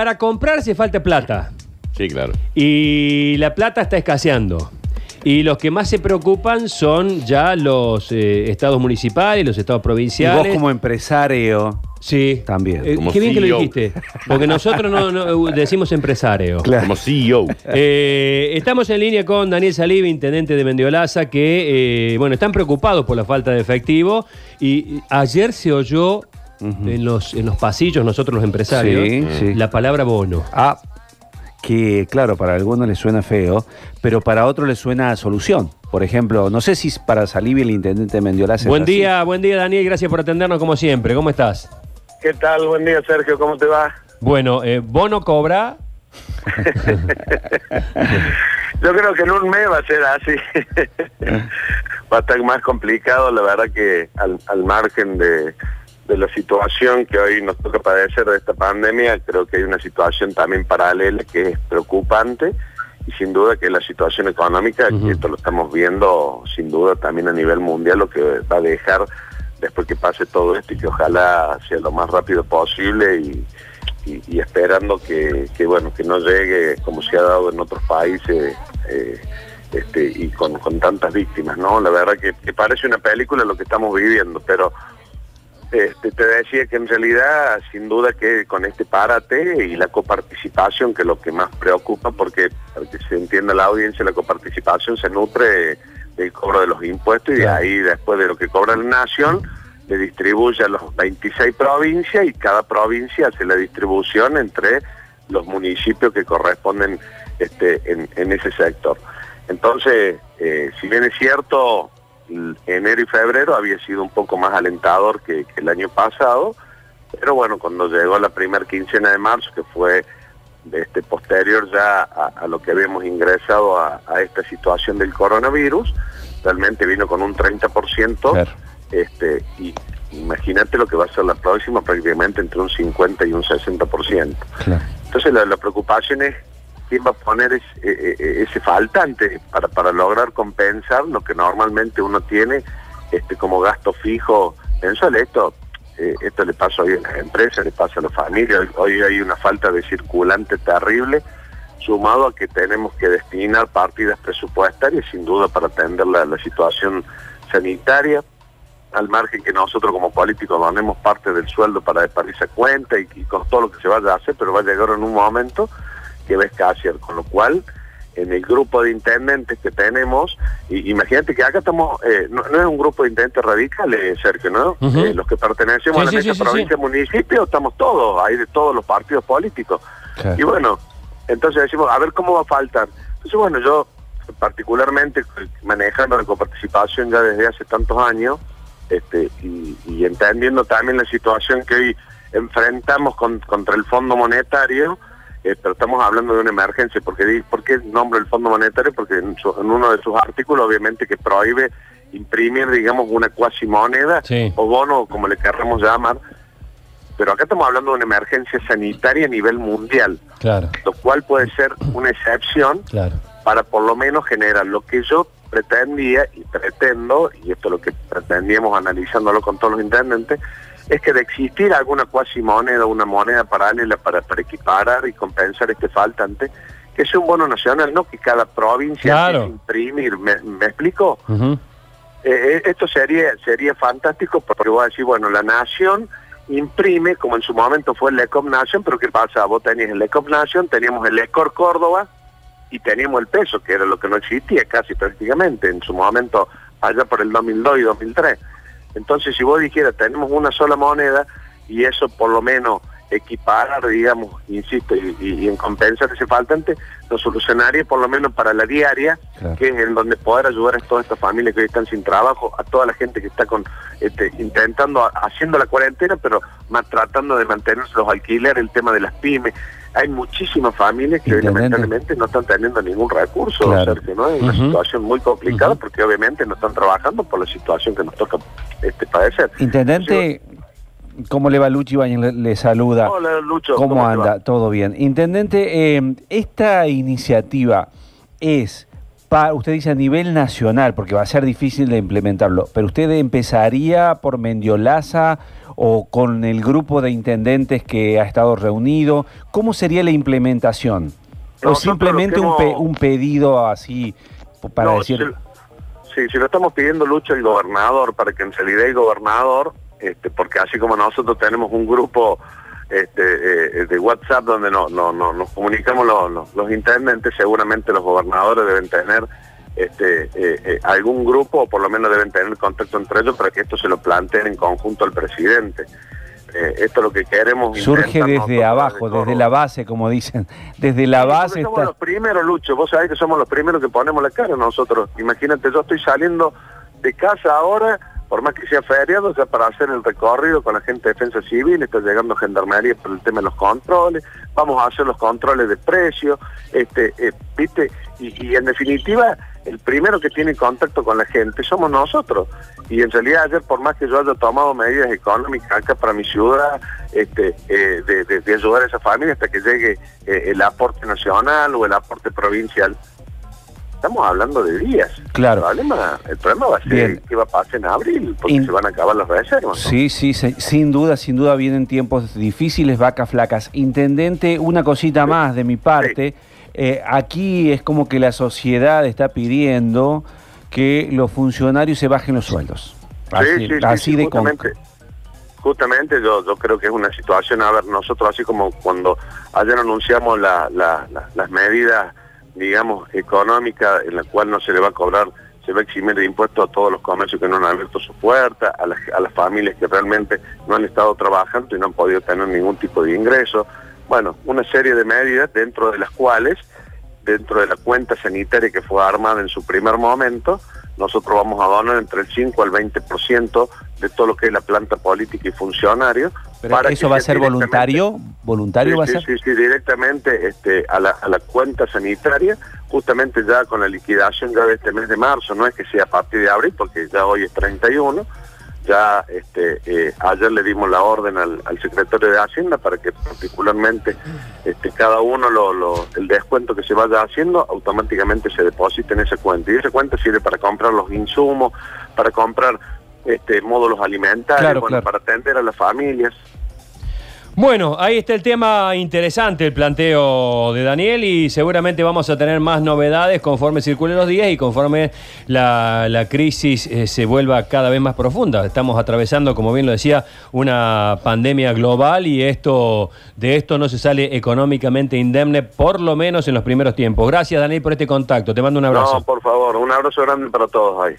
para comprar hace falta plata. Sí, claro. Y la plata está escaseando. Y los que más se preocupan son ya los eh, estados municipales, los estados Y provinciales. vos como empresario Sí. también. Eh, Como qué bien que lo CEO. dijiste. Porque nosotros no, no, eh, decimos empresario. Claro. Como CEO. Eh, estamos en línea con Daniel Saliva, intendente de Mendiolaza, que, eh, bueno, están preocupados por la falta de efectivo. Y ayer se oyó en, los, en los pasillos, nosotros los empresarios, Sí, sí. la palabra bono. Ah, que claro, para algunos les suena feo, pero para otros les suena a solución. Por ejemplo, no sé si para Salivi el intendente de Mendiolaza. es Buen así. día, buen día Daniel, gracias por atendernos como siempre. ¿Cómo estás? ¿Qué tal? Buen día, Sergio. ¿Cómo te va? Bueno, eh, bono cobra. Yo creo que en un mes va a ser así. va a estar más complicado, la verdad que al, al margen de, de la situación que hoy nos toca padecer de esta pandemia, creo que hay una situación también paralela que es preocupante y sin duda que la situación económica, que esto lo estamos viendo sin duda también a nivel mundial, lo que va a dejar después que pase todo esto y que ojalá sea lo más rápido posible y, y- y esperando que, que, bueno que no llegue como se ha dado en otros países eh, este, y con, con tantas víctimas no la verdad que, que parece una película lo que estamos viviendo pero este, te decía que en realidad sin duda que con este párate y la coparticipación que es lo que más preocupa porque para que se entienda la audiencia la coparticipación se nutre del cobro de los impuestos y de ahí después de lo que cobra la nación le distribuye a los 26 provincias y cada provincia hace la distribución entre los municipios que corresponden este, en, en ese sector. Entonces, eh, si bien es cierto, enero y febrero había sido un poco más alentador que, que el año pasado, pero bueno, cuando llegó la primera quincena de marzo, que fue este, posterior ya a, a lo que habíamos ingresado a, a esta situación del coronavirus, realmente vino con un 30%, Claro. este, y imagínate lo que va a ser la próxima, prácticamente entre un 50 y un 60%. Claro. Entonces la, la preocupación es quién va a poner eh, eh, ese faltante para, para lograr compensar lo que normalmente uno tiene este como gasto fijo mensual. Esto, eh, esto le pasa hoy a las empresas, le pasa a las familias. Hoy, hay una falta de circulante terrible, sumado a que tenemos que destinar partidas presupuestarias, sin duda, para atender la, la situación sanitaria al margen que nosotros como políticos donemos parte del sueldo para, para esa cuenta y, y con todo lo que se vaya a hacer, pero va a llegar en un momento que va a escasear, con lo cual en el grupo de intendentes que tenemos, y, imagínate que acá estamos, eh, no, no es un grupo de intendentes radicales, Sergio, ¿no? Ujú. Eh, los que pertenecemos Sí, a la sí, mesa sí, provincia municipio, estamos todos, hay de todos los partidos políticos. Claro. Y bueno, entonces decimos, a ver cómo va a faltar. Entonces, bueno, yo particularmente manejando la coparticipación ya desde hace tantos años este, y, y entendiendo también la situación que hoy enfrentamos con- contra el Fondo Monetario, eh, pero estamos hablando de una emergencia. porque ¿Por qué nombro el Fondo Monetario? Porque en, su- en uno de sus artículos obviamente que prohíbe imprimir, digamos, una cuasi moneda Sí. o bono, como le querramos llamar, pero acá estamos hablando de una emergencia sanitaria a nivel mundial Claro, lo cual puede ser una excepción claro. para por lo menos generar lo que yo pretendía y pretendo, y esto es lo que pretendíamos analizándolo con todos los intendentes, es que de existir alguna cuasi moneda, una moneda paralela para, para equiparar y compensar este faltante, que sea un bono nacional, no que cada provincia Claro. imprimir, ¿me, me explico? Ujú. Eh, esto sería sería fantástico porque voy a decir, bueno, la nación imprime, como en su momento fue el ECOP Nation, pero ¿qué pasa? Vos tenías el ECOP Nation, teníamos el ECOR Córdoba y teníamos el peso, que era lo que no existía casi prácticamente en su momento allá por el 2002 y 2003. Entonces, si vos dijeras, tenemos una sola moneda y eso por lo menos equiparar, digamos, insisto, y, y- y en compensar ese faltante, lo solucionaría por lo menos para la diaria, Claro. que es en donde poder ayudar a todas estas familias que hoy están sin trabajo, a toda la gente que está con este, intentando, haciendo la cuarentena, pero tratando de mantener los alquileres, el tema de las pymes. Hay muchísimas familias que Intendente. lamentablemente no están teniendo ningún recurso, Claro. Sergio, ¿no? Es una situación muy complicada porque obviamente no están trabajando por la situación que nos toca este, padecer. Intendente, ¿cómo le va Luchi Bañez? Le, le saluda. Hola, Lucho. ¿Cómo, anda? Todo bien. Intendente, eh, esta iniciativa es, usted dice a nivel nacional, porque va a ser difícil de implementarlo, pero usted empezaría por Mendiolaza o con el grupo de intendentes que ha estado reunido? ¿Cómo sería la implementación? ¿O simplemente un, pe- un pedido así para No, decir... sí, si lo estamos pidiendo lucha el gobernador para que en realidad el gobernador, este, porque así como nosotros tenemos un grupo este, eh, de WhatsApp donde no, no, no- nos comunicamos los, los- los intendentes, seguramente los gobernadores deben tener este, eh, eh, algún grupo o por lo menos deben tener contacto entre ellos para que esto se lo planteen en conjunto al presidente. Eh, esto es lo que queremos. Surge desde abajo, desde desde la base, como dicen. Desde la base somos está... los primeros, Lucho. Vos sabés que somos los primeros que ponemos la cara nosotros. Imagínate, yo estoy saliendo de casa ahora, por más que sea feriado, ya para hacer el recorrido con la gente de defensa civil, está llegando gendarmería por el tema de los controles, vamos a hacer los controles de precios, este, eh, viste, y, en definitiva, el primero que tiene contacto con la gente somos nosotros. Y en realidad ayer, por más que yo haya tomado medidas económicas acá para mi ciudad, este, eh, de ayudar a esa familia hasta que llegue eh, el aporte nacional o el aporte provincial, estamos hablando de días. Claro. El problema, el problema va a ser Bien. qué va a pasar en abril, porque In- se van a acabar las reservas. ¿no? Sí, sí, se- sin duda, sin duda vienen tiempos difíciles, vacas flacas. Intendente, una cosita más de mi parte. Eh, aquí es como que la sociedad está pidiendo que los funcionarios se bajen los sueldos. Así, Sí, sí, sí, así con- justamente, justamente yo, yo creo que es una situación, a ver, nosotros así como cuando ayer anunciamos la- la- la- las medidas, digamos, económicas en la cual no se le va a cobrar, se va a eximir de impuestos a todos los comercios que no han abierto su puerta, a las, a las familias que realmente no han estado trabajando y no han podido tener ningún tipo de ingreso. Bueno, una serie de medidas dentro de las cuales dentro de la cuenta sanitaria que fue armada en su primer momento, nosotros vamos a donar entre el 5 al 20% de todo lo que es la planta política y funcionario. Pero para ¿Eso va a ser voluntario? ¿Voluntario Sí, va a sí, ser? sí, sí, directamente este, a, la, a la cuenta sanitaria, justamente ya con la liquidación ya de este mes de marzo, no es que sea a partir de abril, porque ya hoy es 31, ya este, eh, ayer le dimos la orden al, al secretario de Hacienda para que particularmente este, cada uno lo, lo- el descuento que se vaya haciendo automáticamente se deposite en esa cuenta. Y esa cuenta sirve para comprar los insumos, para comprar este, módulos alimentarios, Claro, bueno, claro. para atender a las familias. Bueno, ahí está el tema interesante, el planteo de Daniel, y seguramente vamos a tener más novedades conforme circulen los días y conforme la, la crisis eh, se vuelva cada vez más profunda. Estamos atravesando, como bien lo decía, una pandemia global y esto de esto no se sale económicamente indemne, por lo menos en los primeros tiempos. Gracias, Daniel, por este contacto. Te mando un abrazo. No, por favor, un abrazo grande para todos ahí.